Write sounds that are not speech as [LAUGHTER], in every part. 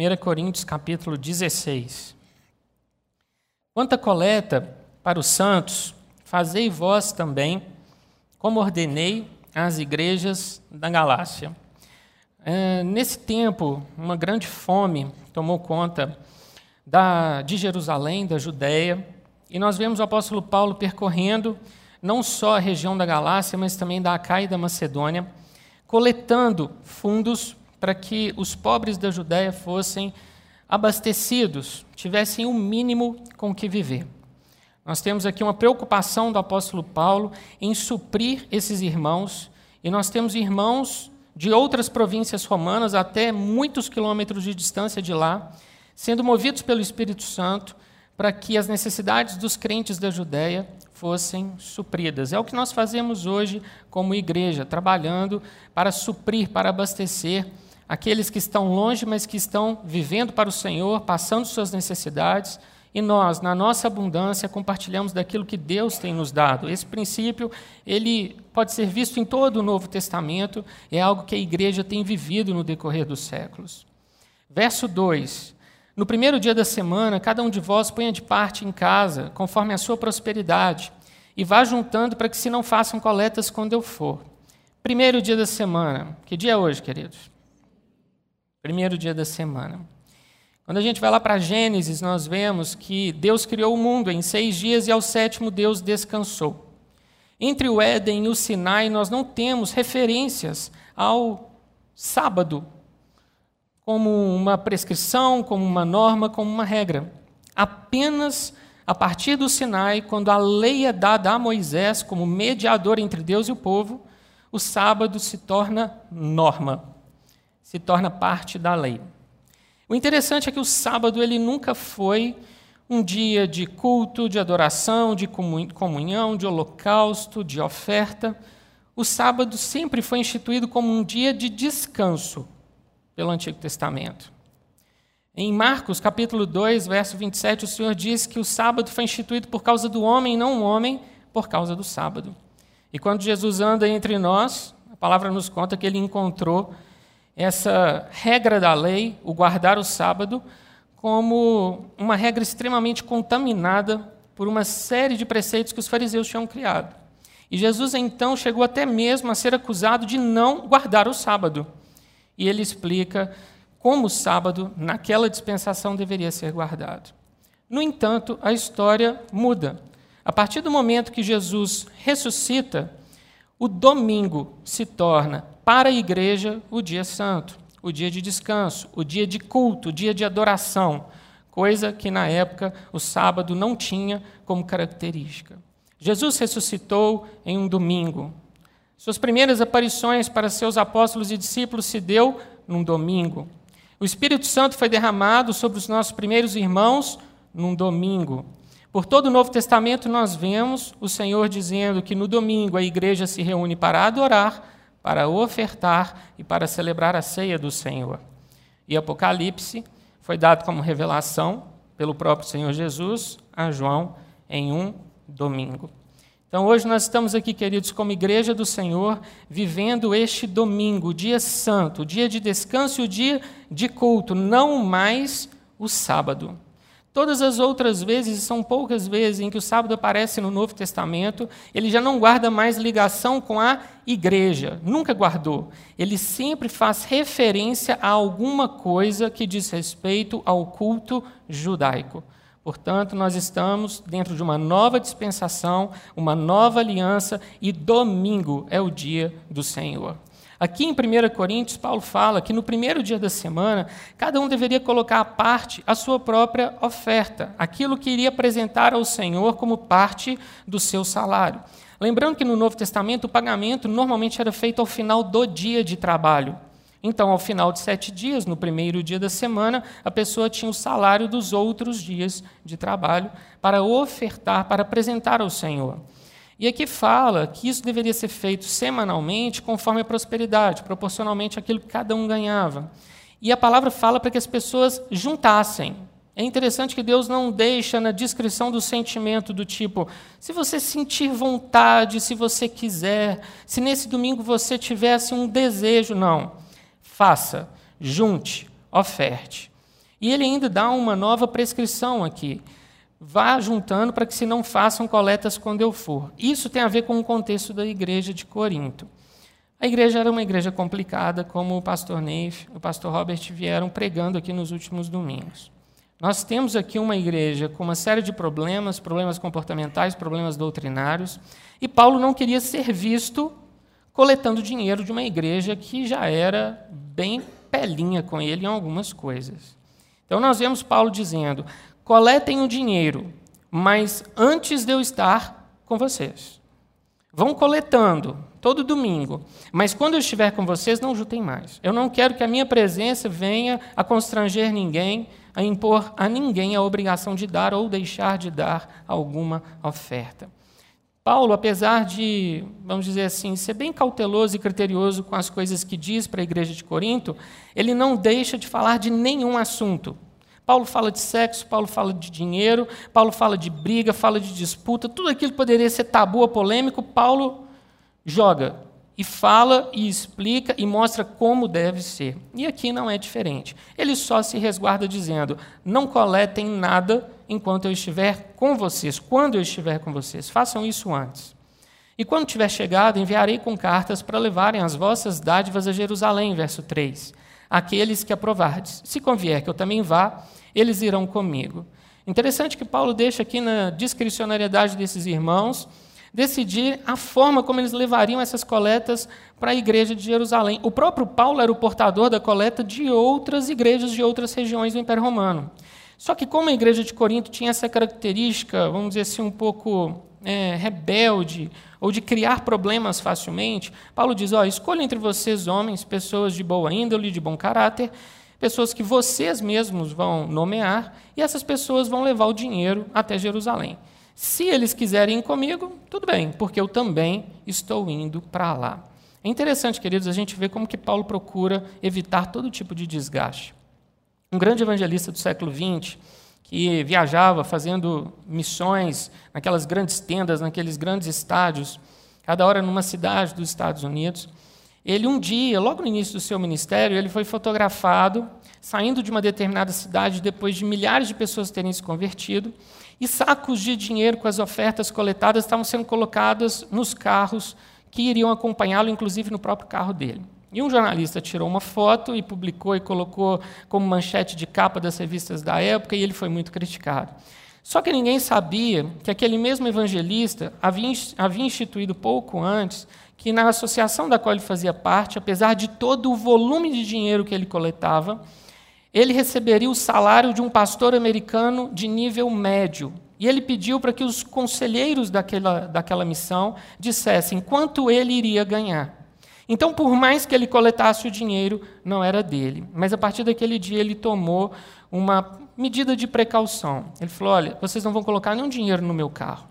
1 Coríntios capítulo 16. Quanto à coleta para os santos, fazei vós também, como ordenei às igrejas da Galácia. É, nesse tempo, uma grande fome tomou conta da, de Jerusalém, da Judéia, e nós vemos o apóstolo Paulo percorrendo não só a região da Galácia, mas também da Acaia e da Macedônia, coletando fundos para que os pobres da Judéia fossem abastecidos, tivessem o um mínimo com que viver. Nós temos aqui uma preocupação do apóstolo Paulo em suprir esses irmãos, e nós temos irmãos de outras províncias romanas, até muitos quilômetros de distância de lá, sendo movidos pelo Espírito Santo para que as necessidades dos crentes da Judéia fossem supridas. É o que nós fazemos hoje como igreja, trabalhando para suprir, para abastecer aqueles que estão longe, mas que estão vivendo para o Senhor, passando suas necessidades, e nós, na nossa abundância, compartilhamos daquilo que Deus tem nos dado. Esse princípio, ele pode ser visto em todo o Novo Testamento, é algo que a igreja tem vivido no decorrer dos séculos. Verso 2: no primeiro dia da semana, cada um de vós ponha de parte em casa, conforme a sua prosperidade, e vá juntando para que se não façam coletas quando eu for. Primeiro dia da semana. Que dia é hoje, queridos? Primeiro dia da semana. Quando a gente vai lá para Gênesis, nós vemos que Deus criou o mundo em seis dias e ao sétimo Deus descansou. Entre o Éden e o Sinai, nós não temos referências ao sábado, como uma prescrição, como uma norma, como uma regra. Apenas a partir do Sinai, quando a lei é dada a Moisés como mediador entre Deus e o povo, o sábado se torna norma, se torna parte da lei. O interessante é que o sábado ele nunca foi um dia de culto, de adoração, de comunhão, de holocausto, de oferta. O sábado sempre foi instituído como um dia de descanso, pelo Antigo Testamento. Em Marcos, capítulo 2, verso 27, o Senhor diz que o sábado foi instituído por causa do homem, não o homem por causa do sábado. E quando Jesus anda entre nós, a palavra nos conta que ele encontrou essa regra da lei, o guardar o sábado, como uma regra extremamente contaminada por uma série de preceitos que os fariseus tinham criado. E Jesus então chegou até mesmo a ser acusado de não guardar o sábado e ele explica como o sábado, naquela dispensação, deveria ser guardado. No entanto, a história muda. A partir do momento que Jesus ressuscita, o domingo se torna, para a igreja, o dia santo, o dia de descanso, o dia de culto, o dia de adoração, coisa que na época o sábado não tinha como característica. Jesus ressuscitou em um domingo, suas primeiras aparições para seus apóstolos e discípulos se deu num domingo. O Espírito Santo foi derramado sobre os nossos primeiros irmãos num domingo. Por todo o Novo Testamento nós vemos o Senhor dizendo que no domingo a igreja se reúne para adorar, para ofertar e para celebrar a ceia do Senhor. E Apocalipse foi dado como revelação pelo próprio Senhor Jesus a João em um domingo. Então, hoje nós estamos aqui, queridos, como igreja do Senhor, vivendo este domingo, dia santo, o dia de descanso e o dia de culto, não mais o sábado. Todas as outras vezes, são poucas vezes em que o sábado aparece no Novo Testamento, ele já não guarda mais ligação com a igreja, nunca guardou. Ele sempre faz referência a alguma coisa que diz respeito ao culto judaico. Portanto, nós estamos dentro de uma nova dispensação, uma nova aliança, e domingo é o dia do Senhor. Aqui em 1 Coríntios, Paulo fala que no primeiro dia da semana, cada um deveria colocar à parte a sua própria oferta, aquilo que iria apresentar ao Senhor como parte do seu salário. Lembrando que no Novo Testamento o pagamento normalmente era feito ao final do dia de trabalho. Então, ao final de sete dias, no primeiro dia da semana, a pessoa tinha o salário dos outros dias de trabalho para ofertar, para apresentar ao Senhor. E aqui fala que isso deveria ser feito semanalmente, conforme a prosperidade, proporcionalmente àquilo que cada um ganhava. E a palavra fala para que as pessoas juntassem. É interessante que Deus não deixa na descrição do sentimento do tipo, se você sentir vontade, se você quiser, se nesse domingo você tivesse um desejo, não faça, junte, oferte. E ele ainda dá uma nova prescrição aqui. Vá juntando para que se não façam coletas quando eu for. Isso tem a ver com o contexto da igreja de Corinto. A igreja era uma igreja complicada, como o pastor Neif e o pastor Robert vieram pregando aqui nos últimos domingos. Nós temos aqui uma igreja com uma série de problemas, problemas comportamentais, problemas doutrinários, e Paulo não queria ser visto coletando dinheiro de uma igreja que já era bem pelinha com ele em algumas coisas. Então nós vemos Paulo dizendo: coletem o dinheiro, mas antes de eu estar com vocês. Vão coletando todo domingo, mas quando eu estiver com vocês, não juntem mais. Eu não quero que a minha presença venha a constranger ninguém, a impor a ninguém a obrigação de dar ou deixar de dar alguma oferta. Paulo, apesar de, vamos dizer assim, ser bem cauteloso e criterioso com as coisas que diz para a igreja de Corinto, ele não deixa de falar de nenhum assunto. Paulo fala de sexo, Paulo fala de dinheiro, Paulo fala de briga, fala de disputa, tudo aquilo que poderia ser tabu ou polêmico, Paulo joga e fala e explica e mostra como deve ser. E aqui não é diferente. Ele só se resguarda dizendo: não coletem nada enquanto eu estiver com vocês, quando eu estiver com vocês. Façam isso antes. E quando tiver chegado, enviarei com cartas para levarem as vossas dádivas a Jerusalém, verso 3. Aqueles que aprovardes. Se convier que eu também vá, eles irão comigo. Interessante que Paulo deixa aqui na discricionariedade desses irmãos decidir a forma como eles levariam essas coletas para a igreja de Jerusalém. O próprio Paulo era o portador da coleta de outras igrejas de outras regiões do Império Romano. Só que, como a igreja de Corinto tinha essa característica, vamos dizer assim, um pouco é, rebelde, ou de criar problemas facilmente, Paulo diz: ó, escolha entre vocês homens, pessoas de boa índole, de bom caráter, pessoas que vocês mesmos vão nomear, e essas pessoas vão levar o dinheiro até Jerusalém. Se eles quiserem ir comigo, tudo bem, porque eu também estou indo para lá. É interessante, queridos, a gente ver como que Paulo procura evitar todo tipo de desgaste. Um grande evangelista do século XX, que viajava fazendo missões naquelas grandes tendas, naqueles grandes estádios, cada hora numa cidade dos Estados Unidos, ele um dia, logo no início do seu ministério, ele foi fotografado saindo de uma determinada cidade depois de milhares de pessoas terem se convertido, e sacos de dinheiro com as ofertas coletadas estavam sendo colocados nos carros que iriam acompanhá-lo, inclusive no próprio carro dele. E um jornalista tirou uma foto e publicou e colocou como manchete de capa das revistas da época, e ele foi muito criticado. Só que ninguém sabia que aquele mesmo evangelista havia, instituído pouco antes que na associação da qual ele fazia parte, apesar de todo o volume de dinheiro que ele coletava, ele receberia o salário de um pastor americano de nível médio. E ele pediu para que os conselheiros daquela, daquela missão dissessem quanto ele iria ganhar. Então, por mais que ele coletasse o dinheiro, não era dele. Mas a partir daquele dia ele tomou uma medida de precaução. Ele falou: olha, vocês não vão colocar nenhum dinheiro no meu carro.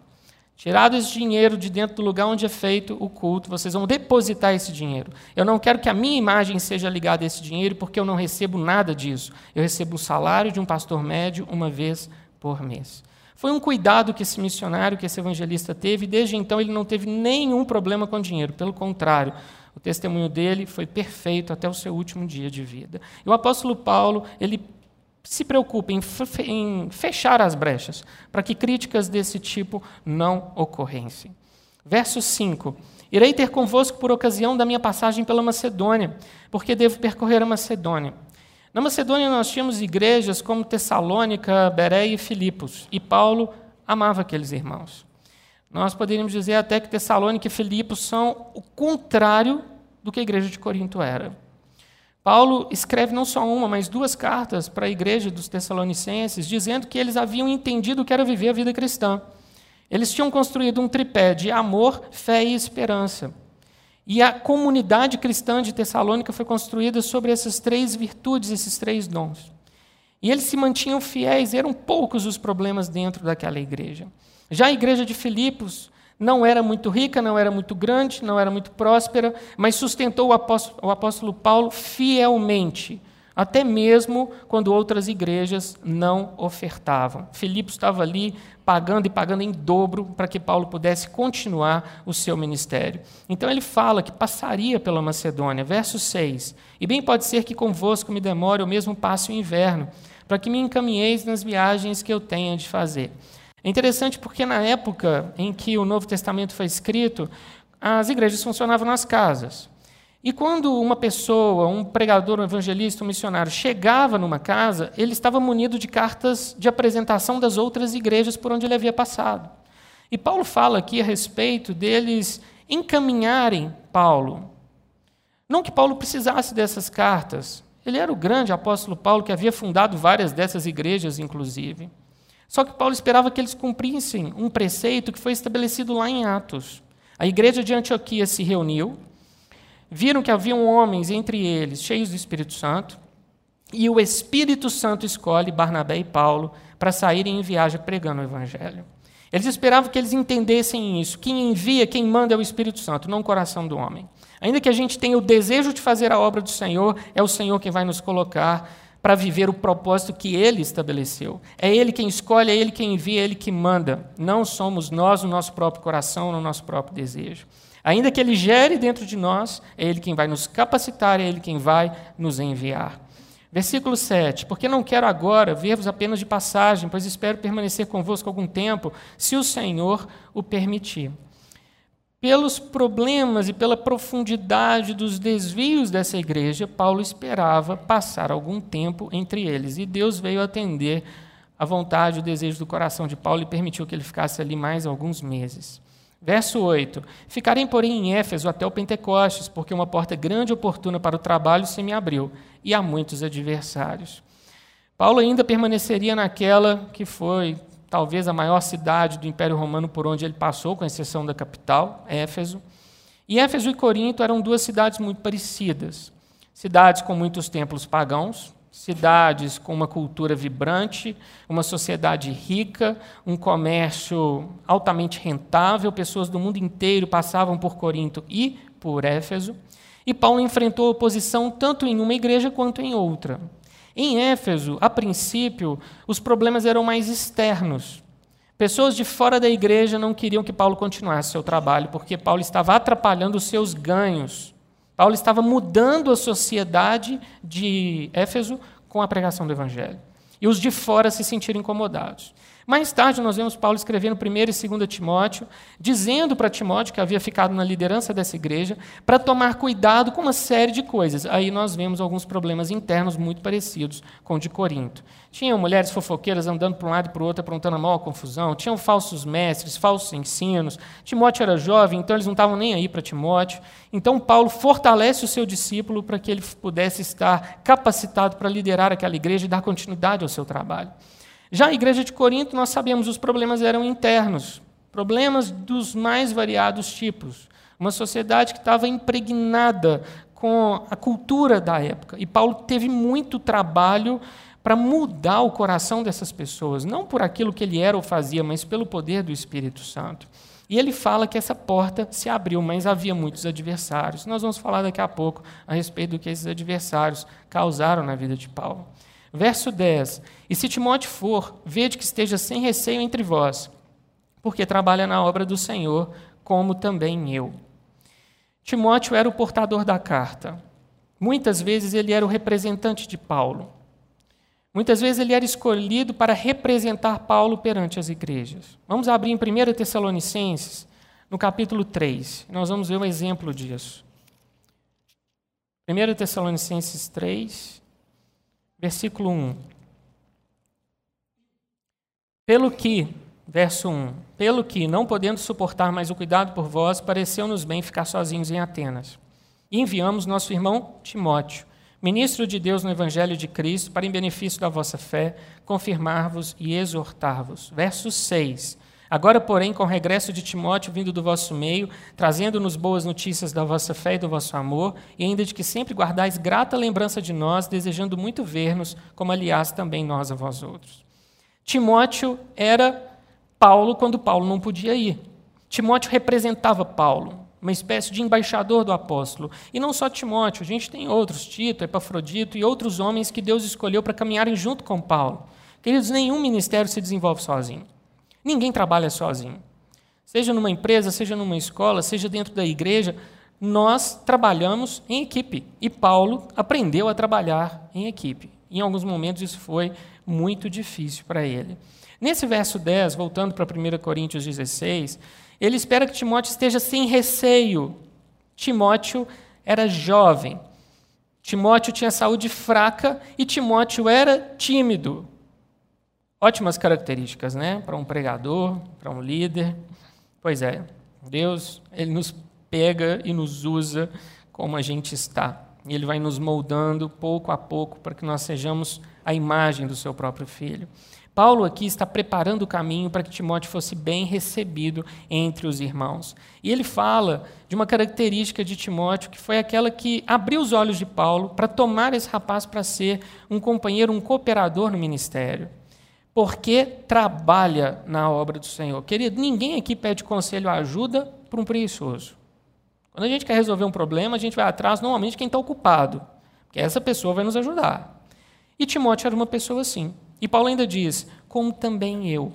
Tirado esse dinheiro de dentro do lugar onde é feito o culto, vocês vão depositar esse dinheiro. Eu não quero que a minha imagem seja ligada a esse dinheiro, porque eu não recebo nada disso. Eu recebo o salário de um pastor médio uma vez por mês. Foi um cuidado que esse missionário, que esse evangelista teve, e desde então ele não teve nenhum problema com dinheiro. Pelo contrário, o testemunho dele foi perfeito até o seu último dia de vida. E o apóstolo Paulo, ele se preocupe em fechar as brechas, para que críticas desse tipo não ocorressem. Verso 5: Irei ter convosco por ocasião da minha passagem pela Macedônia, porque devo percorrer a Macedônia. Na Macedônia nós tínhamos igrejas como Tessalônica, Bereia e Filipos, e Paulo amava aqueles irmãos. Nós poderíamos dizer até que Tessalônica e Filipos são o contrário do que a igreja de Corinto era. Paulo escreve não só uma, mas duas cartas para a igreja dos Tessalonicenses, dizendo que eles haviam entendido o que era viver a vida cristã. Eles tinham construído um tripé de amor, fé e esperança. E a comunidade cristã de Tessalônica foi construída sobre essas três virtudes, esses três dons. E eles se mantinham fiéis, eram poucos os problemas dentro daquela igreja. Já a igreja de Filipos não era muito rica, não era muito grande, não era muito próspera, mas sustentou o apóstolo, o apóstolo Paulo fielmente, até mesmo quando outras igrejas não ofertavam. Filipe estava ali pagando e pagando em dobro para que Paulo pudesse continuar o seu ministério. Então ele fala que passaria pela Macedônia, verso 6. E bem pode ser que convosco me demore, ou mesmo passe o inverno para que me encaminheis nas viagens que eu tenha de fazer. É interessante porque na época em que o Novo Testamento foi escrito, as igrejas funcionavam nas casas. E quando uma pessoa, um pregador, um evangelista, um missionário chegava numa casa, ele estava munido de cartas de apresentação das outras igrejas por onde ele havia passado. E Paulo fala aqui a respeito deles encaminharem Paulo. Não que Paulo precisasse dessas cartas. Ele era o grande apóstolo Paulo que havia fundado várias dessas igrejas, inclusive. Só que Paulo esperava que eles cumprissem um preceito que foi estabelecido lá em Atos. A igreja de Antioquia se reuniu, viram que haviam homens entre eles cheios do Espírito Santo, e o Espírito Santo escolhe Barnabé e Paulo para saírem em viagem pregando o Evangelho. Eles esperavam que eles entendessem isso. Quem envia, quem manda é o Espírito Santo, não o coração do homem. Ainda que a gente tenha o desejo de fazer a obra do Senhor, é o Senhor quem vai nos colocar para viver o propósito que Ele estabeleceu. É Ele quem escolhe, é Ele quem envia, é Ele que manda. Não somos nós no nosso próprio coração, no nosso próprio desejo. Ainda que Ele gere dentro de nós, é Ele quem vai nos capacitar, é Ele quem vai nos enviar. Versículo 7: Porque não quero agora ver-vos apenas de passagem, pois espero permanecer convosco algum tempo, se o Senhor o permitir. Pelos problemas e pela profundidade dos desvios dessa igreja, Paulo esperava passar algum tempo entre eles. E Deus veio atender a vontade o desejo do coração de Paulo e permitiu que ele ficasse ali mais alguns meses. Verso 8: Ficarei, porém, em Éfeso até o Pentecostes, porque uma porta grande e oportuna para o trabalho se me abriu, e há muitos adversários. Paulo ainda permaneceria naquela que foi talvez a maior cidade do Império Romano por onde ele passou, com exceção da capital, Éfeso. E Éfeso e Corinto eram duas cidades muito parecidas. Cidades com muitos templos pagãos, cidades com uma cultura vibrante, uma sociedade rica, um comércio altamente rentável, pessoas do mundo inteiro passavam por Corinto e por Éfeso. E Paulo enfrentou oposição tanto em uma igreja quanto em outra. Em Éfeso, a princípio, os problemas eram mais externos. Pessoas de fora da igreja não queriam que Paulo continuasse seu trabalho, porque Paulo estava atrapalhando os seus ganhos. Paulo estava mudando a sociedade de Éfeso com a pregação do evangelho. E os de fora se sentiram incomodados. Mais tarde, nós vemos Paulo escrevendo 1 e 2 Timóteo, dizendo para Timóteo, que havia ficado na liderança dessa igreja, para tomar cuidado com uma série de coisas. Aí nós vemos alguns problemas internos muito parecidos com o de Corinto. Tinham mulheres fofoqueiras andando para um lado e para o outro, aprontando a maior confusão. Tinham falsos mestres, falsos ensinos. Timóteo era jovem, então eles não estavam nem aí para Timóteo. Então, Paulo fortalece o seu discípulo para que ele pudesse estar capacitado para liderar aquela igreja e dar continuidade ao seu trabalho. Já a igreja de Corinto, nós sabemos, os problemas eram internos, problemas dos mais variados tipos. Uma sociedade que estava impregnada com a cultura da época. E Paulo teve muito trabalho para mudar o coração dessas pessoas, não por aquilo que ele era ou fazia, mas pelo poder do Espírito Santo. E ele fala que essa porta se abriu, mas havia muitos adversários. Nós vamos falar daqui a pouco a respeito do que esses adversários causaram na vida de Paulo. Verso 10: E se Timóteo for, vede que esteja sem receio entre vós, porque trabalha na obra do Senhor, como também eu. Timóteo era o portador da carta. Muitas vezes ele era o representante de Paulo. Muitas vezes ele era escolhido para representar Paulo perante as igrejas. Vamos abrir em 1 Tessalonicenses, no capítulo 3. Nós vamos ver um exemplo disso. 1 Tessalonicenses 3, versículo 1. Pelo que, verso 1, pelo que, não podendo suportar mais o cuidado por vós, pareceu-nos bem ficar sozinhos em Atenas. E enviamos nosso irmão Timóteo, ministro de Deus no Evangelho de Cristo, para em benefício da vossa fé, confirmar-vos e exortar-vos. Verso 6. Agora, porém, com o regresso de Timóteo vindo do vosso meio, trazendo-nos boas notícias da vossa fé e do vosso amor, e ainda de que sempre guardais grata lembrança de nós, desejando muito ver-nos, como aliás também nós a vós outros. Timóteo era Paulo quando Paulo não podia ir. Timóteo representava Paulo, uma espécie de embaixador do apóstolo. E não só Timóteo, a gente tem outros, Tito, Epafrodito e outros homens que Deus escolheu para caminharem junto com Paulo. Queridos, nenhum ministério se desenvolve sozinho. Ninguém trabalha sozinho. Seja numa empresa, seja numa escola, seja dentro da igreja, nós trabalhamos em equipe. E Paulo aprendeu a trabalhar em equipe. Em alguns momentos isso foi muito difícil para ele. Nesse verso 10, voltando para 1 Coríntios 16, ele espera que Timóteo esteja sem receio. Timóteo era jovem. Timóteo tinha saúde fraca e Timóteo era tímido. Ótimas características, né? Para um pregador, para um líder. Pois é, Deus, ele nos pega e nos usa como a gente está. E ele vai nos moldando pouco a pouco para que nós sejamos a imagem do seu próprio filho. Paulo aqui está preparando o caminho para que Timóteo fosse bem recebido entre os irmãos. E ele fala de uma característica de Timóteo que foi aquela que abriu os olhos de Paulo para tomar esse rapaz para ser um companheiro, um cooperador no ministério. Porque trabalha na obra do Senhor. Querido, ninguém aqui pede conselho ou ajuda para um preguiçoso. Quando a gente quer resolver um problema, a gente vai atrás normalmente quem está ocupado, porque essa pessoa vai nos ajudar. E Timóteo era uma pessoa assim. E Paulo ainda diz: como também eu.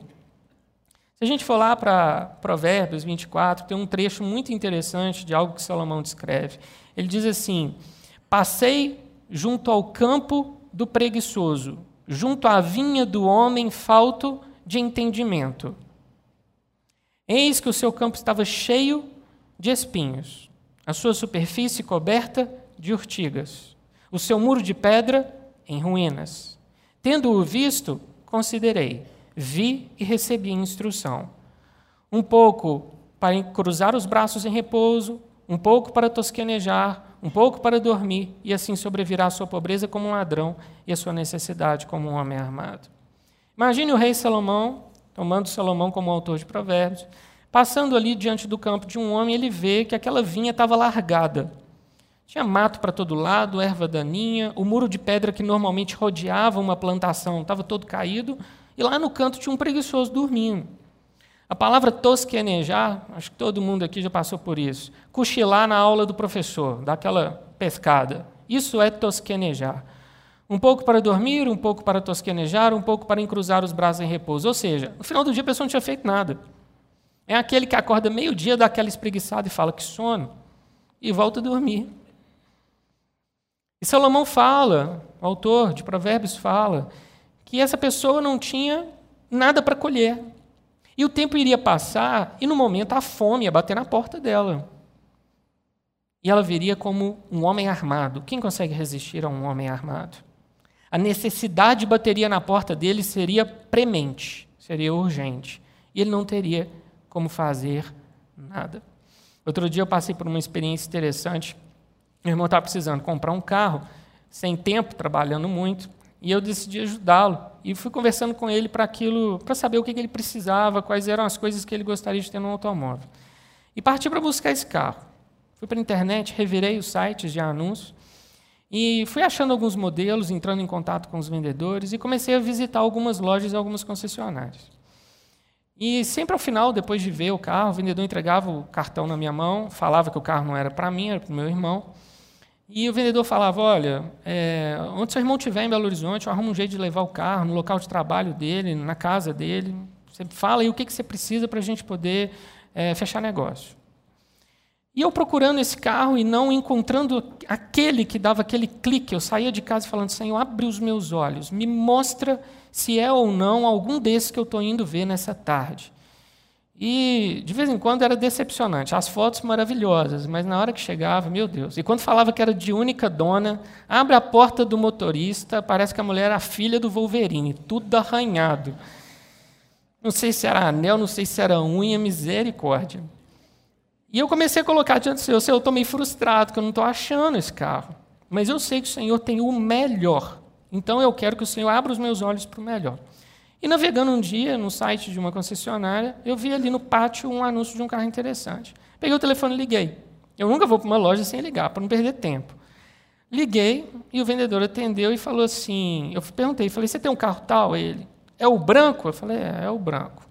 Se a gente for lá para Provérbios 24, tem um trecho muito interessante de algo que Salomão descreve. Ele diz assim: Passei junto ao campo do preguiçoso, junto à vinha do homem falto de entendimento. Eis que o seu campo estava cheio de espinhos, a sua superfície coberta de urtigas, o seu muro de pedra em ruínas. Tendo-o visto, considerei, vi e recebi instrução. Um pouco para cruzar os braços em repouso, um pouco para tosquenejar, um pouco para dormir, e assim sobrevirá a sua pobreza como um ladrão e a sua necessidade como um homem armado. Imagine o rei Salomão, tomando Salomão como autor de Provérbios, Passando ali diante do campo de um homem, ele vê que aquela vinha estava largada. Tinha mato para todo lado, erva daninha, o muro de pedra que normalmente rodeava uma plantação estava todo caído, e lá no canto tinha um preguiçoso dormindo. A palavra tosquenejar, acho que todo mundo aqui já passou por isso. Cochilar na aula do professor, daquela pescada. Isso é tosquenejar. Um pouco para dormir, um pouco para tosquenejar, um pouco para encruzar os braços em repouso. Ou seja, no final do dia a pessoa não tinha feito nada. É aquele que acorda meio-dia, dá aquela espreguiçada e fala que sono, e volta a dormir. E Salomão fala, o autor de Provérbios fala, que essa pessoa não tinha nada para colher. E o tempo iria passar, e no momento a fome ia bater na porta dela. E ela viria como um homem armado. Quem consegue resistir a um homem armado? A necessidade bateria na porta dele seria premente, seria urgente. E ele não teria como fazer nada. Outro dia eu passei por uma experiência interessante. Meu irmão estava precisando comprar um carro, sem tempo, trabalhando muito, e eu decidi ajudá-lo. E fui conversando com ele para aquilo, para saber o que ele precisava, quais eram as coisas que ele gostaria de ter no automóvel. E parti para buscar esse carro. Fui para a internet, revirei os sites de anúncios e fui achando alguns modelos, entrando em contato com os vendedores e comecei a visitar algumas lojas e algumas concessionárias. E sempre ao final, depois de ver o carro, o vendedor entregava o cartão na minha mão, falava que o carro não era para mim, era para o meu irmão. E o vendedor falava: Olha, é, onde seu irmão estiver em Belo Horizonte, eu arrumo um jeito de levar o carro no local de trabalho dele, na casa dele. Você fala aí o que, que você precisa para a gente poder é, fechar negócio. E eu procurando esse carro e não encontrando aquele que dava aquele clique, eu saía de casa falando: Senhor, abre os meus olhos, me mostra se é ou não algum desses que eu estou indo ver nessa tarde. E de vez em quando era decepcionante. As fotos maravilhosas, mas na hora que chegava, meu Deus. E quando falava que era de única dona, abre a porta do motorista, parece que a mulher era a filha do Wolverine, tudo arranhado. Não sei se era anel, não sei se era unha, misericórdia. E eu comecei a colocar diante do Senhor, Senhor, eu estou meio frustrado, que eu não estou achando esse carro. Mas eu sei que o Senhor tem o melhor. Então eu quero que o Senhor abra os meus olhos para o melhor. E navegando um dia no site de uma concessionária, eu vi ali no pátio um anúncio de um carro interessante. Peguei o telefone e liguei. Eu nunca vou para uma loja sem ligar, para não perder tempo. Liguei e o vendedor atendeu e falou assim: eu perguntei, falei, você tem um carro tal? Ele, é o branco? Eu falei, é, é o branco.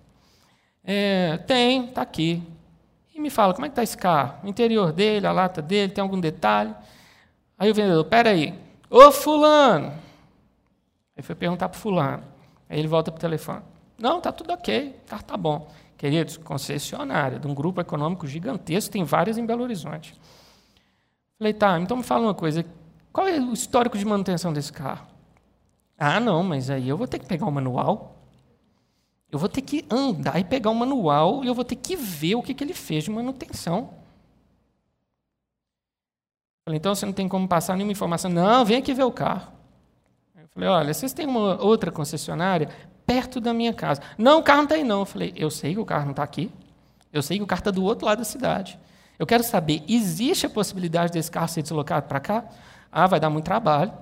É, tem, está aqui. E me fala, como é que está esse carro? O interior dele, a lata dele, tem algum detalhe? Aí o vendedor, peraí, ô fulano, Aí foi perguntar para fulano. Aí ele volta para o telefone. Não, está tudo ok, carro está bom. Queridos, concessionária de um grupo econômico gigantesco, tem várias em Belo Horizonte. Falei, tá, então me fala uma coisa. Qual é o histórico de manutenção desse carro? Ah, não, mas aí eu vou ter que pegar o manual. Eu vou ter que andar e pegar o manual e eu vou ter que ver o que, que ele fez de manutenção. Falei, então você não tem como passar nenhuma informação. Não, vem aqui ver o carro. Falei, olha, vocês têm uma outra concessionária perto da minha casa. Não, o carro não está aí não. Eu falei, eu sei que o carro não está aqui. Eu sei que o carro está do outro lado da cidade. Eu quero saber, existe a possibilidade desse carro ser deslocado para cá? Ah, vai dar muito trabalho.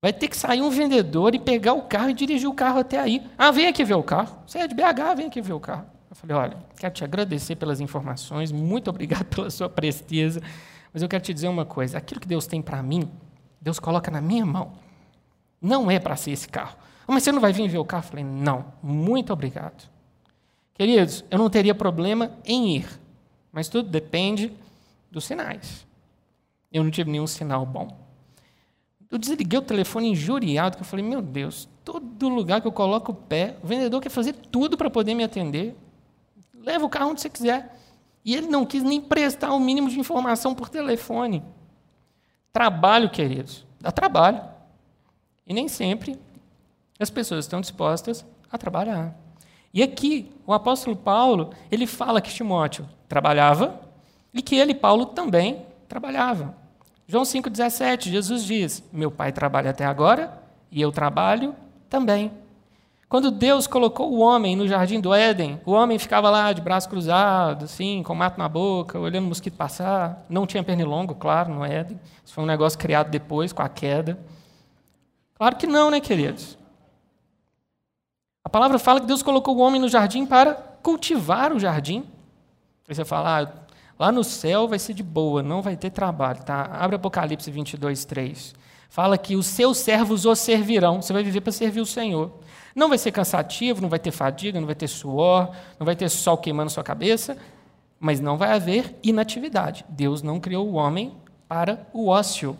Vai ter que sair um vendedor e pegar o carro e dirigir o carro até aí. Ah, vem aqui ver o carro. Você é de BH, vem aqui ver o carro. Eu falei, olha, quero te agradecer pelas informações, muito obrigado [LAUGHS] pela sua presteza, mas eu quero te dizer uma coisa: aquilo que Deus tem para mim, Deus coloca na minha mão. Não é para ser esse carro. Ah, mas você não vai vir ver o carro? Eu falei, não, muito obrigado. Queridos, eu não teria problema em ir, mas tudo depende dos sinais. Eu não tive nenhum sinal bom. Eu desliguei o telefone injuriado, que eu falei, meu Deus, todo lugar que eu coloco o pé, o vendedor quer fazer tudo para poder me atender leva o carro onde você quiser. E ele não quis nem prestar o mínimo de informação por telefone. Trabalho, queridos, dá trabalho. E nem sempre as pessoas estão dispostas a trabalhar. E aqui, o apóstolo Paulo, ele fala que Timóteo trabalhava e que ele, Paulo, também trabalhava. João 5,17, Jesus diz: Meu pai trabalha até agora e eu trabalho também. Quando Deus colocou o homem no jardim do Éden, o homem ficava lá de braço cruzado, assim, com mato na boca, olhando o mosquito passar. Não tinha pernilongo, claro, no Éden. Isso foi um negócio criado depois, com a queda. Claro que não, né, queridos? A palavra fala que Deus colocou o homem no jardim para cultivar o jardim. Aí você fala, ah, lá no céu vai ser de boa, não vai ter trabalho. Tá? Abre Apocalipse 22, 3. Fala que os seus servos o servirão. Você vai viver para servir o Senhor. Não vai ser cansativo, não vai ter fadiga, não vai ter suor, não vai ter sol queimando sua cabeça, mas não vai haver inatividade. Deus não criou o homem para o ócio.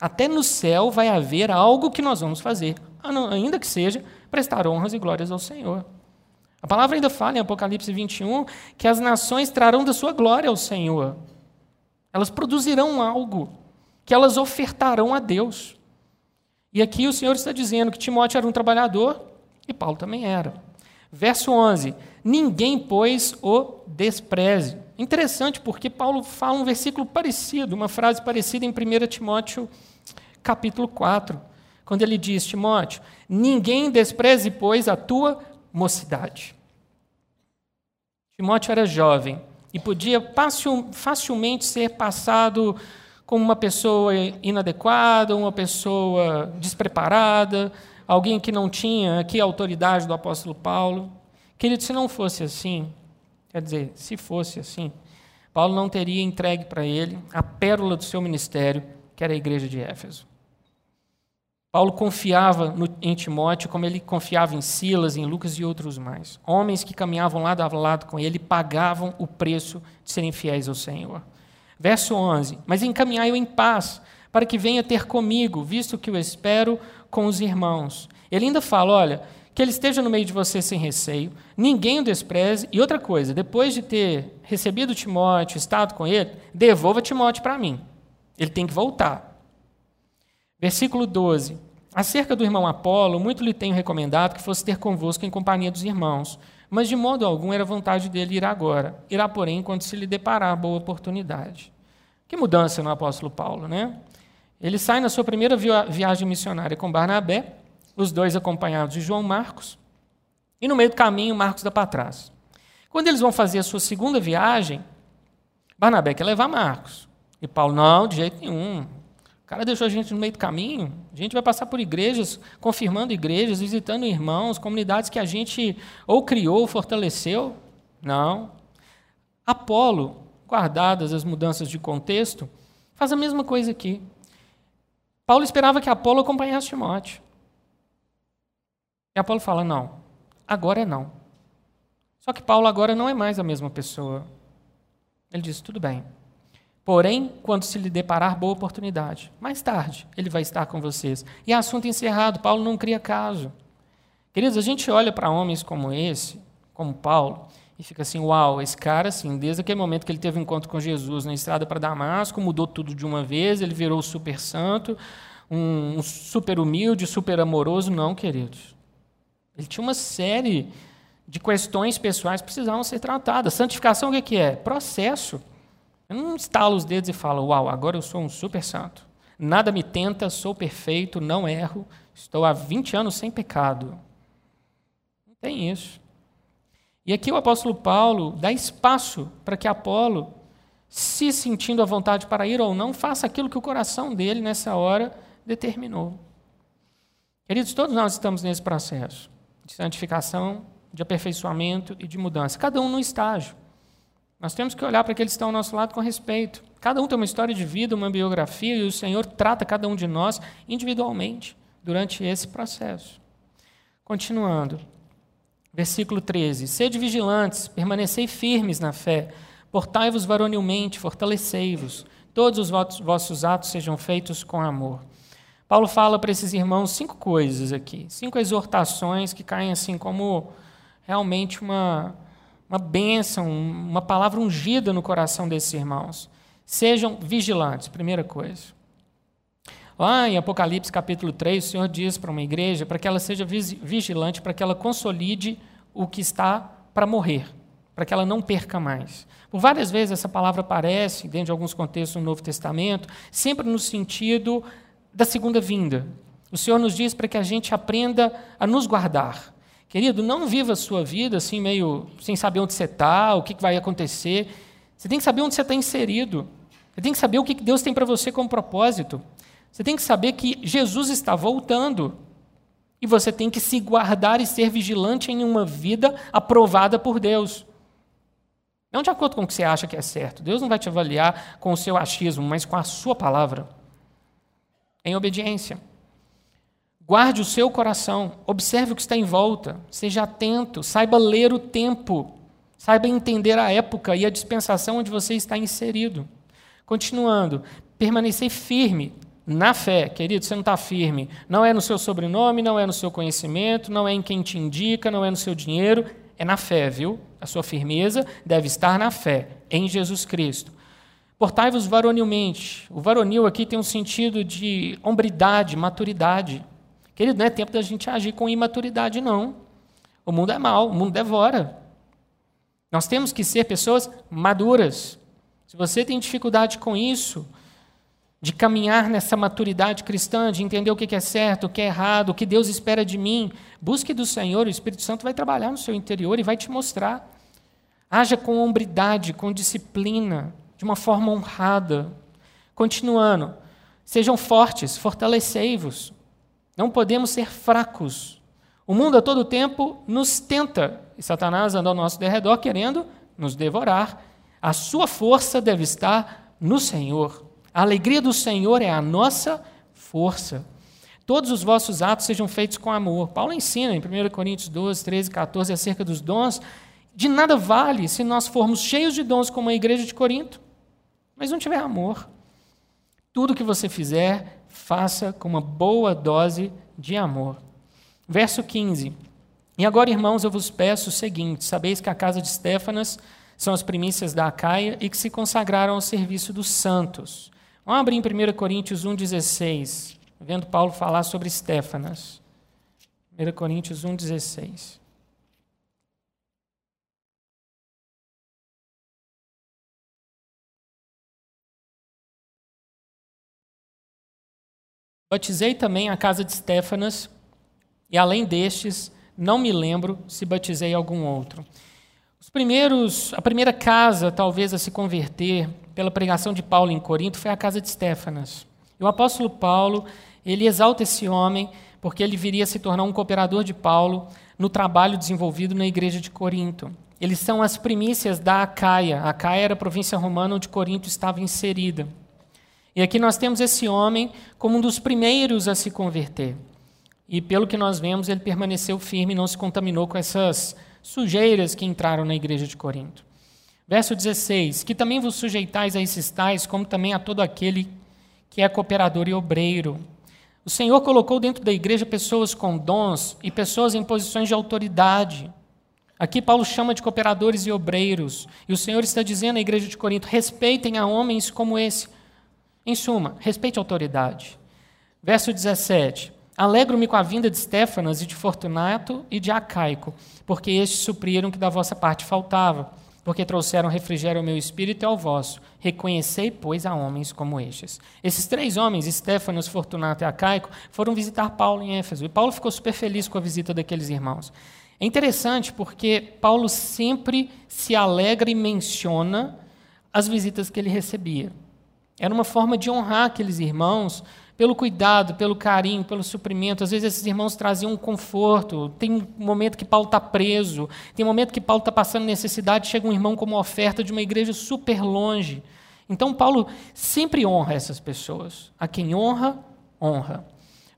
Até no céu vai haver algo que nós vamos fazer, ainda que seja prestar honras e glórias ao Senhor. A palavra ainda fala em Apocalipse 21 que as nações trarão da sua glória ao Senhor. Elas produzirão algo que elas ofertarão a Deus. E aqui o Senhor está dizendo que Timóteo era um trabalhador e Paulo também era. Verso 11: Ninguém, pois, o despreze. Interessante, porque Paulo fala um versículo parecido, uma frase parecida em 1 Timóteo, capítulo 4, quando ele diz: Timóteo, ninguém despreze, pois, a tua mocidade. Timóteo era jovem e podia facilmente ser passado como uma pessoa inadequada, uma pessoa despreparada, alguém que não tinha aqui a autoridade do apóstolo Paulo. Querido, se não fosse assim, quer dizer, se fosse assim, Paulo não teria entregue para ele a pérola do seu ministério, que era a igreja de Éfeso. Paulo confiava no, em Timóteo como ele confiava em Silas, em Lucas e outros mais. Homens que caminhavam lado a lado com ele pagavam o preço de serem fiéis ao Senhor. Verso 11: Mas encaminhai-o em paz, para que venha ter comigo, visto que o espero com os irmãos. Ele ainda fala: olha, que ele esteja no meio de você sem receio, ninguém o despreze. E outra coisa, depois de ter recebido Timóteo, estado com ele, devolva Timóteo para mim. Ele tem que voltar. Versículo 12. Acerca do irmão Apolo, muito lhe tenho recomendado que fosse ter convosco em companhia dos irmãos, mas de modo algum era vontade dele ir agora. Irá, porém, quando se lhe deparar boa oportunidade. Que mudança no apóstolo Paulo, né? Ele sai na sua primeira viagem missionária com Barnabé, os dois acompanhados de João Marcos, e no meio do caminho, Marcos dá para trás. Quando eles vão fazer a sua segunda viagem, Barnabé quer levar Marcos. E Paulo, não, de jeito nenhum. O cara deixou a gente no meio do caminho. A gente vai passar por igrejas, confirmando igrejas, visitando irmãos, comunidades que a gente ou criou ou fortaleceu. Não. Apolo, guardadas as mudanças de contexto, faz a mesma coisa aqui. Paulo esperava que Apolo acompanhasse Timóteo. E Apolo fala: não, agora é não. Só que Paulo agora não é mais a mesma pessoa. Ele diz: tudo bem. Porém, quando se lhe deparar boa oportunidade, mais tarde ele vai estar com vocês. E assunto encerrado, Paulo não cria caso. Queridos, a gente olha para homens como esse, como Paulo, e fica assim: uau, esse cara, assim, desde aquele momento que ele teve um encontro com Jesus na estrada para Damasco, mudou tudo de uma vez, ele virou super santo, um super humilde, super amoroso, não, queridos. Ele tinha uma série de questões pessoais que precisavam ser tratadas. Santificação o que é? Processo. Eu não estalo os dedos e falo, uau, agora eu sou um super santo. Nada me tenta, sou perfeito, não erro, estou há 20 anos sem pecado. Não tem isso. E aqui o apóstolo Paulo dá espaço para que Apolo, se sentindo à vontade para ir ou não, faça aquilo que o coração dele nessa hora determinou. Queridos, todos nós estamos nesse processo de santificação, de aperfeiçoamento e de mudança, cada um no estágio. Nós temos que olhar para aqueles que estão ao nosso lado com respeito. Cada um tem uma história de vida, uma biografia, e o Senhor trata cada um de nós individualmente durante esse processo. Continuando, versículo 13: Sede vigilantes, permanecei firmes na fé, portai-vos varonilmente, fortalecei-vos, todos os vossos atos sejam feitos com amor. Paulo fala para esses irmãos cinco coisas aqui, cinco exortações que caem assim como realmente uma uma bênção, uma palavra ungida no coração desses irmãos. Sejam vigilantes, primeira coisa. Lá em Apocalipse capítulo 3, o Senhor diz para uma igreja para que ela seja vigilante, para que ela consolide o que está para morrer, para que ela não perca mais. Por várias vezes essa palavra aparece, dentro de alguns contextos no Novo Testamento, sempre no sentido da segunda vinda. O Senhor nos diz para que a gente aprenda a nos guardar, Querido, não viva a sua vida assim, meio sem saber onde você está, o que vai acontecer. Você tem que saber onde você está inserido. Você tem que saber o que Deus tem para você como propósito. Você tem que saber que Jesus está voltando. E você tem que se guardar e ser vigilante em uma vida aprovada por Deus. Não de acordo com o que você acha que é certo. Deus não vai te avaliar com o seu achismo, mas com a sua palavra. Em obediência. Guarde o seu coração, observe o que está em volta, seja atento, saiba ler o tempo, saiba entender a época e a dispensação onde você está inserido. Continuando, permanecer firme na fé, querido, você não está firme. Não é no seu sobrenome, não é no seu conhecimento, não é em quem te indica, não é no seu dinheiro, é na fé, viu? A sua firmeza deve estar na fé, em Jesus Cristo. Portai-vos varonilmente. O varonil aqui tem um sentido de hombridade, maturidade. Querido, não é tempo da gente agir com imaturidade, não. O mundo é mau, o mundo devora. Nós temos que ser pessoas maduras. Se você tem dificuldade com isso, de caminhar nessa maturidade cristã, de entender o que é certo, o que é errado, o que Deus espera de mim, busque do Senhor, o Espírito Santo vai trabalhar no seu interior e vai te mostrar. Haja com hombridade, com disciplina, de uma forma honrada. Continuando, sejam fortes, fortalecei-vos. Não podemos ser fracos. O mundo a todo tempo nos tenta, e Satanás anda ao nosso derredor querendo nos devorar. A sua força deve estar no Senhor. A alegria do Senhor é a nossa força. Todos os vossos atos sejam feitos com amor. Paulo ensina em 1 Coríntios 12, 13, 14 acerca dos dons. De nada vale se nós formos cheios de dons como a igreja de Corinto, mas não tiver amor. Tudo que você fizer, faça com uma boa dose de amor. Verso 15. E agora, irmãos, eu vos peço o seguinte: sabeis que a casa de Stefanas são as primícias da Acaia e que se consagraram ao serviço dos santos. Vamos abrir em 1 Coríntios 1,16, vendo Paulo falar sobre Stefanas. 1 Coríntios 1,16. Batizei também a casa de Stefanas, e além destes, não me lembro se batizei algum outro. Os primeiros, a primeira casa, talvez, a se converter pela pregação de Paulo em Corinto foi a casa de Stefanas. E o apóstolo Paulo, ele exalta esse homem porque ele viria a se tornar um cooperador de Paulo no trabalho desenvolvido na igreja de Corinto. Eles são as primícias da Acaia. A Acaia era a província romana onde Corinto estava inserida. E aqui nós temos esse homem como um dos primeiros a se converter. E pelo que nós vemos, ele permaneceu firme e não se contaminou com essas sujeiras que entraram na igreja de Corinto. Verso 16: Que também vos sujeitais a esses tais, como também a todo aquele que é cooperador e obreiro. O Senhor colocou dentro da igreja pessoas com dons e pessoas em posições de autoridade. Aqui Paulo chama de cooperadores e obreiros. E o Senhor está dizendo à igreja de Corinto: respeitem a homens como esse, em suma, respeite a autoridade. Verso 17. Alegro-me com a vinda de Stefanas e de Fortunato e de Acaico, porque estes supriram que da vossa parte faltava, porque trouxeram refrigério ao meu espírito e ao vosso. Reconhecei, pois, a homens como estes. Esses três homens, Stefanas, Fortunato e Acaico, foram visitar Paulo em Éfeso. E Paulo ficou super feliz com a visita daqueles irmãos. É interessante porque Paulo sempre se alegra e menciona as visitas que ele recebia. Era uma forma de honrar aqueles irmãos pelo cuidado, pelo carinho, pelo suprimento. Às vezes esses irmãos traziam um conforto. Tem um momento que Paulo está preso, tem um momento que Paulo está passando necessidade, chega um irmão como oferta de uma igreja super longe. Então Paulo sempre honra essas pessoas. A quem honra, honra.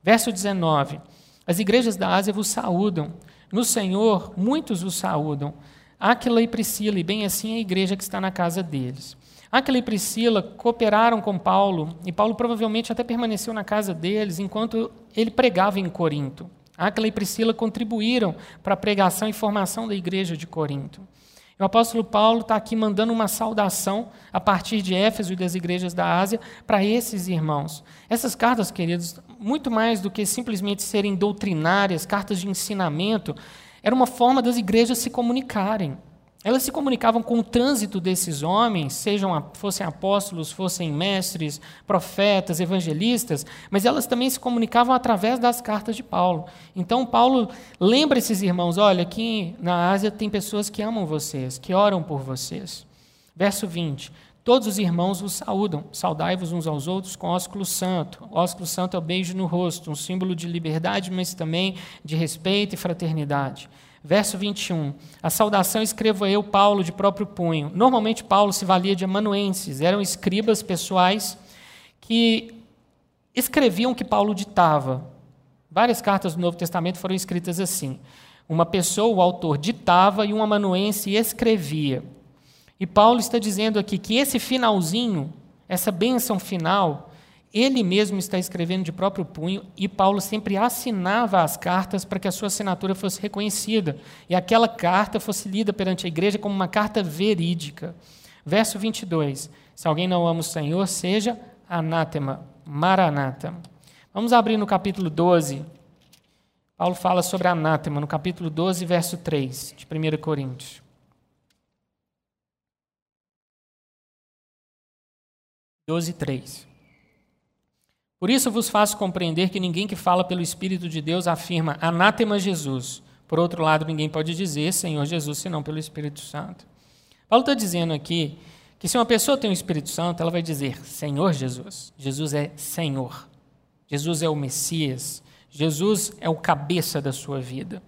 Verso 19: As igrejas da Ásia vos saúdam. No Senhor, muitos vos saúdam. Aquila e Priscila, e bem assim a igreja que está na casa deles. Aquila e Priscila cooperaram com Paulo, e Paulo provavelmente até permaneceu na casa deles enquanto ele pregava em Corinto. Aquila e Priscila contribuíram para a pregação e formação da igreja de Corinto. O apóstolo Paulo está aqui mandando uma saudação a partir de Éfeso e das igrejas da Ásia para esses irmãos. Essas cartas, queridos, muito mais do que simplesmente serem doutrinárias, cartas de ensinamento, era uma forma das igrejas se comunicarem. Elas se comunicavam com o trânsito desses homens, sejam fossem apóstolos, fossem mestres, profetas, evangelistas, mas elas também se comunicavam através das cartas de Paulo. Então Paulo lembra esses irmãos, olha, aqui na Ásia tem pessoas que amam vocês, que oram por vocês. Verso 20. Todos os irmãos vos saúdam, saudai-vos uns aos outros com ósculo santo. O ósculo santo é o beijo no rosto, um símbolo de liberdade, mas também de respeito e fraternidade. Verso 21. A saudação escrevo eu, Paulo, de próprio punho. Normalmente, Paulo se valia de amanuenses, eram escribas pessoais que escreviam o que Paulo ditava. Várias cartas do Novo Testamento foram escritas assim. Uma pessoa, o autor, ditava e um amanuense escrevia. E Paulo está dizendo aqui que esse finalzinho, essa bênção final, ele mesmo está escrevendo de próprio punho e Paulo sempre assinava as cartas para que a sua assinatura fosse reconhecida e aquela carta fosse lida perante a igreja como uma carta verídica. Verso 22. Se alguém não ama o Senhor, seja anátema, maranata. Vamos abrir no capítulo 12. Paulo fala sobre anátema no capítulo 12, verso 3 de 1 Coríntios. 12, 3. Por isso vos faço compreender que ninguém que fala pelo Espírito de Deus afirma anátema Jesus. Por outro lado, ninguém pode dizer Senhor Jesus senão pelo Espírito Santo. Paulo está dizendo aqui que se uma pessoa tem o Espírito Santo, ela vai dizer Senhor Jesus. Jesus é Senhor. Jesus é o Messias. Jesus é o cabeça da sua vida.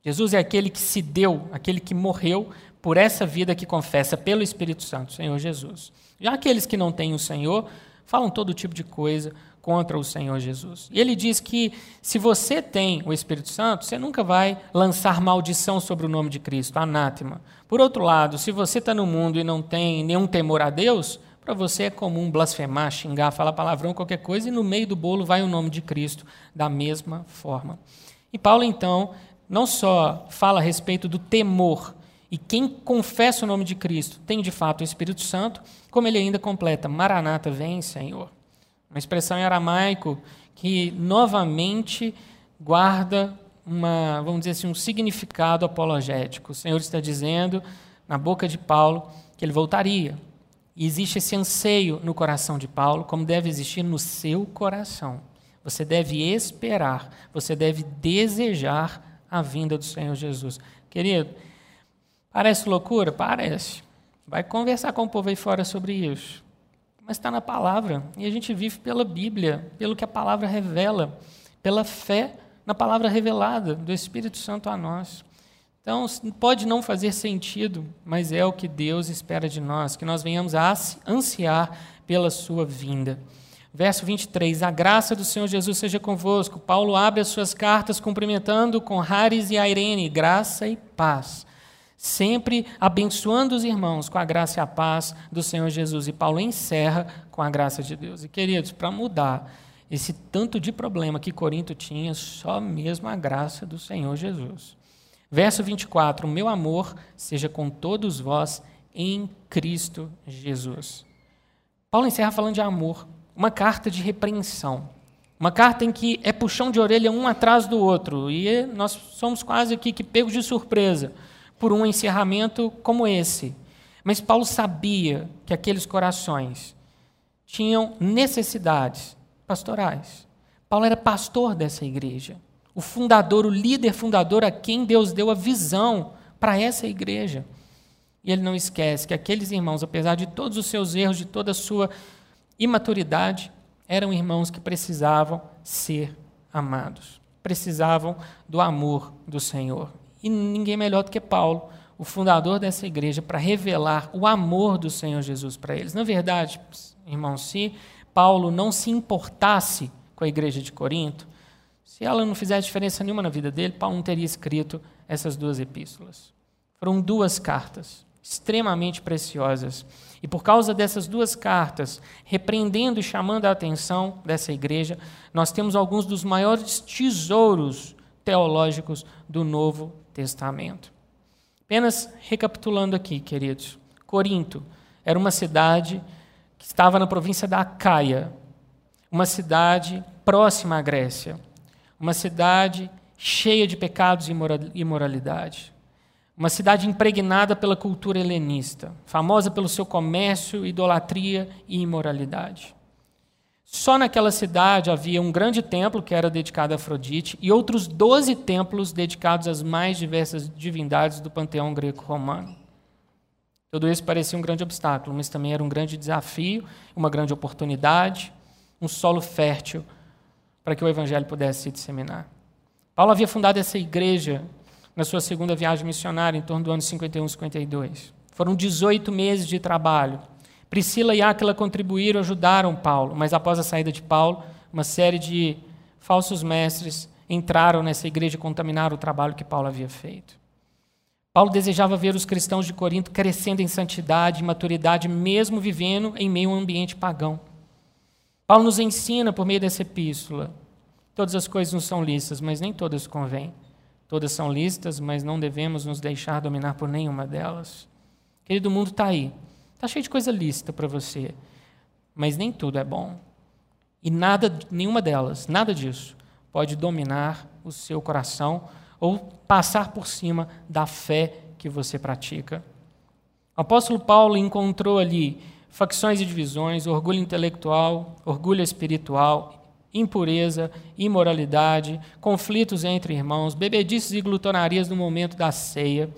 Jesus é aquele que se deu, aquele que morreu por essa vida que confessa pelo Espírito Santo, Senhor Jesus. Já aqueles que não têm o Senhor falam todo tipo de coisa, contra o Senhor Jesus. E ele diz que se você tem o Espírito Santo, você nunca vai lançar maldição sobre o nome de Cristo, anátema. Por outro lado, se você está no mundo e não tem nenhum temor a Deus, para você é comum blasfemar, xingar, falar palavrão, qualquer coisa, e no meio do bolo vai o nome de Cristo da mesma forma. E Paulo, então, não só fala a respeito do temor, e quem confessa o nome de Cristo tem de fato o Espírito Santo, como ele ainda completa: Maranata, vem, Senhor. Uma expressão em aramaico que novamente guarda uma, vamos dizer assim, um significado apologético. O Senhor está dizendo na boca de Paulo que ele voltaria. E existe esse anseio no coração de Paulo, como deve existir no seu coração. Você deve esperar, você deve desejar a vinda do Senhor Jesus. Querido, parece loucura? Parece. Vai conversar com o povo aí fora sobre isso mas está na palavra. E a gente vive pela Bíblia, pelo que a palavra revela, pela fé na palavra revelada do Espírito Santo a nós. Então, pode não fazer sentido, mas é o que Deus espera de nós, que nós venhamos a ansiar pela sua vinda. Verso 23: A graça do Senhor Jesus seja convosco. Paulo abre as suas cartas cumprimentando com Haris e Irene, graça e paz sempre abençoando os irmãos com a graça e a paz do Senhor Jesus. E Paulo encerra com a graça de Deus. E queridos, para mudar esse tanto de problema que Corinto tinha, só mesmo a graça do Senhor Jesus. Verso 24: O meu amor seja com todos vós em Cristo Jesus. Paulo encerra falando de amor, uma carta de repreensão. Uma carta em que é puxão de orelha um atrás do outro. E nós somos quase aqui que pegos de surpresa por um encerramento como esse. Mas Paulo sabia que aqueles corações tinham necessidades pastorais. Paulo era pastor dessa igreja, o fundador, o líder fundador a quem Deus deu a visão para essa igreja. E ele não esquece que aqueles irmãos, apesar de todos os seus erros, de toda a sua imaturidade, eram irmãos que precisavam ser amados, precisavam do amor do Senhor. E ninguém melhor do que Paulo, o fundador dessa igreja, para revelar o amor do Senhor Jesus para eles. Na verdade, irmãos, se Paulo não se importasse com a igreja de Corinto, se ela não fizesse diferença nenhuma na vida dele, Paulo não teria escrito essas duas epístolas. Foram duas cartas extremamente preciosas. E por causa dessas duas cartas, repreendendo e chamando a atenção dessa igreja, nós temos alguns dos maiores tesouros teológicos do Novo Testamento. Apenas recapitulando aqui, queridos. Corinto era uma cidade que estava na província da Acaia, uma cidade próxima à Grécia, uma cidade cheia de pecados e imoralidade. Uma cidade impregnada pela cultura helenista, famosa pelo seu comércio, idolatria e imoralidade. Só naquela cidade havia um grande templo que era dedicado a Afrodite e outros doze templos dedicados às mais diversas divindades do panteão greco-romano. Tudo isso parecia um grande obstáculo, mas também era um grande desafio, uma grande oportunidade, um solo fértil para que o evangelho pudesse se disseminar. Paulo havia fundado essa igreja na sua segunda viagem missionária, em torno do ano 51, 52. Foram 18 meses de trabalho. Priscila e Áquila contribuíram, ajudaram Paulo, mas após a saída de Paulo, uma série de falsos mestres entraram nessa igreja e contaminaram o trabalho que Paulo havia feito. Paulo desejava ver os cristãos de Corinto crescendo em santidade e maturidade, mesmo vivendo em meio a um ambiente pagão. Paulo nos ensina por meio dessa epístola. Todas as coisas não são listas, mas nem todas convêm. Todas são listas, mas não devemos nos deixar dominar por nenhuma delas. Querido, o mundo está aí. Está cheio de coisa lícita para você. Mas nem tudo é bom. E nada, nenhuma delas, nada disso, pode dominar o seu coração ou passar por cima da fé que você pratica. O apóstolo Paulo encontrou ali facções e divisões, orgulho intelectual, orgulho espiritual, impureza, imoralidade, conflitos entre irmãos, bebedices e glutonarias no momento da ceia,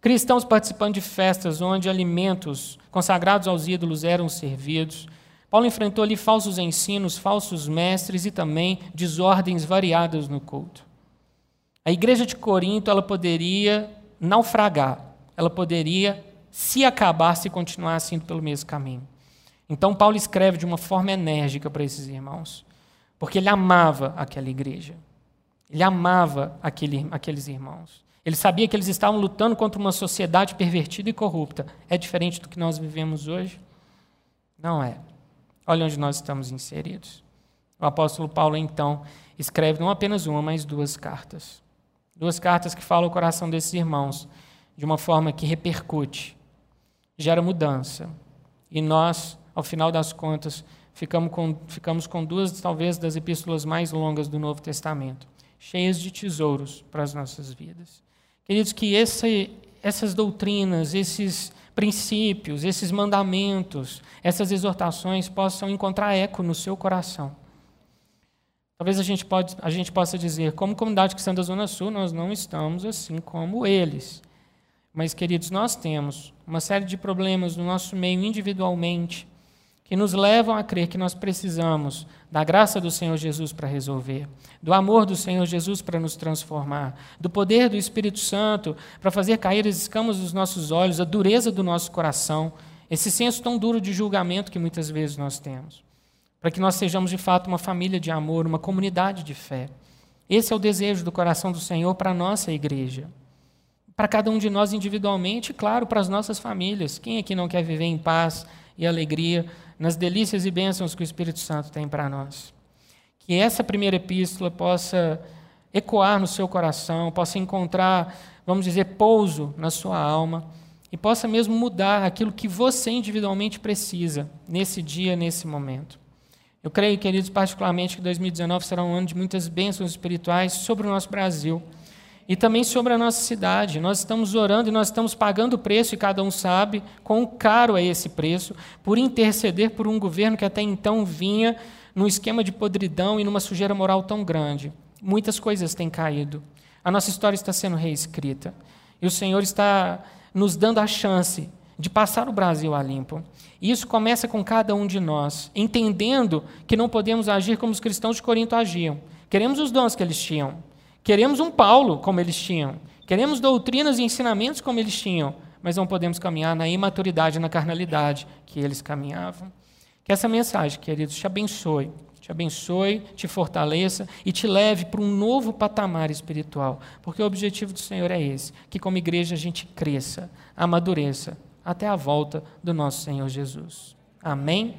cristãos participando de festas onde alimentos consagrados aos ídolos eram servidos. Paulo enfrentou ali falsos ensinos, falsos mestres e também desordens variadas no culto. A igreja de Corinto ela poderia naufragar, ela poderia se acabar se continuasse indo pelo mesmo caminho. Então Paulo escreve de uma forma enérgica para esses irmãos. Porque ele amava aquela igreja. Ele amava aquele, aqueles irmãos. Ele sabia que eles estavam lutando contra uma sociedade pervertida e corrupta. É diferente do que nós vivemos hoje? Não é. Olha onde nós estamos inseridos. O apóstolo Paulo, então, escreve não apenas uma, mas duas cartas. Duas cartas que falam o coração desses irmãos de uma forma que repercute, gera mudança. E nós, ao final das contas, ficamos com, ficamos com duas, talvez, das epístolas mais longas do Novo Testamento, cheias de tesouros para as nossas vidas. Queridos, que esse, essas doutrinas, esses princípios, esses mandamentos, essas exortações possam encontrar eco no seu coração. Talvez a gente, pode, a gente possa dizer, como comunidade cristã da Zona Sul, nós não estamos assim como eles. Mas, queridos, nós temos uma série de problemas no nosso meio individualmente, que nos levam a crer que nós precisamos da graça do Senhor Jesus para resolver, do amor do Senhor Jesus para nos transformar, do poder do Espírito Santo para fazer cair as escamas dos nossos olhos, a dureza do nosso coração, esse senso tão duro de julgamento que muitas vezes nós temos, para que nós sejamos de fato uma família de amor, uma comunidade de fé. Esse é o desejo do coração do Senhor para a nossa igreja. Para cada um de nós individualmente, e claro, para as nossas famílias. Quem aqui não quer viver em paz e alegria nas delícias e bênçãos que o Espírito Santo tem para nós. Que essa primeira epístola possa ecoar no seu coração, possa encontrar, vamos dizer, pouso na sua alma e possa mesmo mudar aquilo que você individualmente precisa nesse dia, nesse momento. Eu creio, queridos, particularmente que 2019 será um ano de muitas bênçãos espirituais sobre o nosso Brasil e também sobre a nossa cidade. Nós estamos orando e nós estamos pagando o preço, e cada um sabe quão caro é esse preço, por interceder por um governo que até então vinha num esquema de podridão e numa sujeira moral tão grande. Muitas coisas têm caído. A nossa história está sendo reescrita. E o Senhor está nos dando a chance de passar o Brasil a limpo. E isso começa com cada um de nós, entendendo que não podemos agir como os cristãos de Corinto agiam. Queremos os dons que eles tinham. Queremos um Paulo como eles tinham. Queremos doutrinas e ensinamentos como eles tinham. Mas não podemos caminhar na imaturidade, na carnalidade que eles caminhavam. Que essa mensagem, queridos, te abençoe te abençoe, te fortaleça e te leve para um novo patamar espiritual. Porque o objetivo do Senhor é esse: que como igreja a gente cresça, amadureça, até a volta do nosso Senhor Jesus. Amém?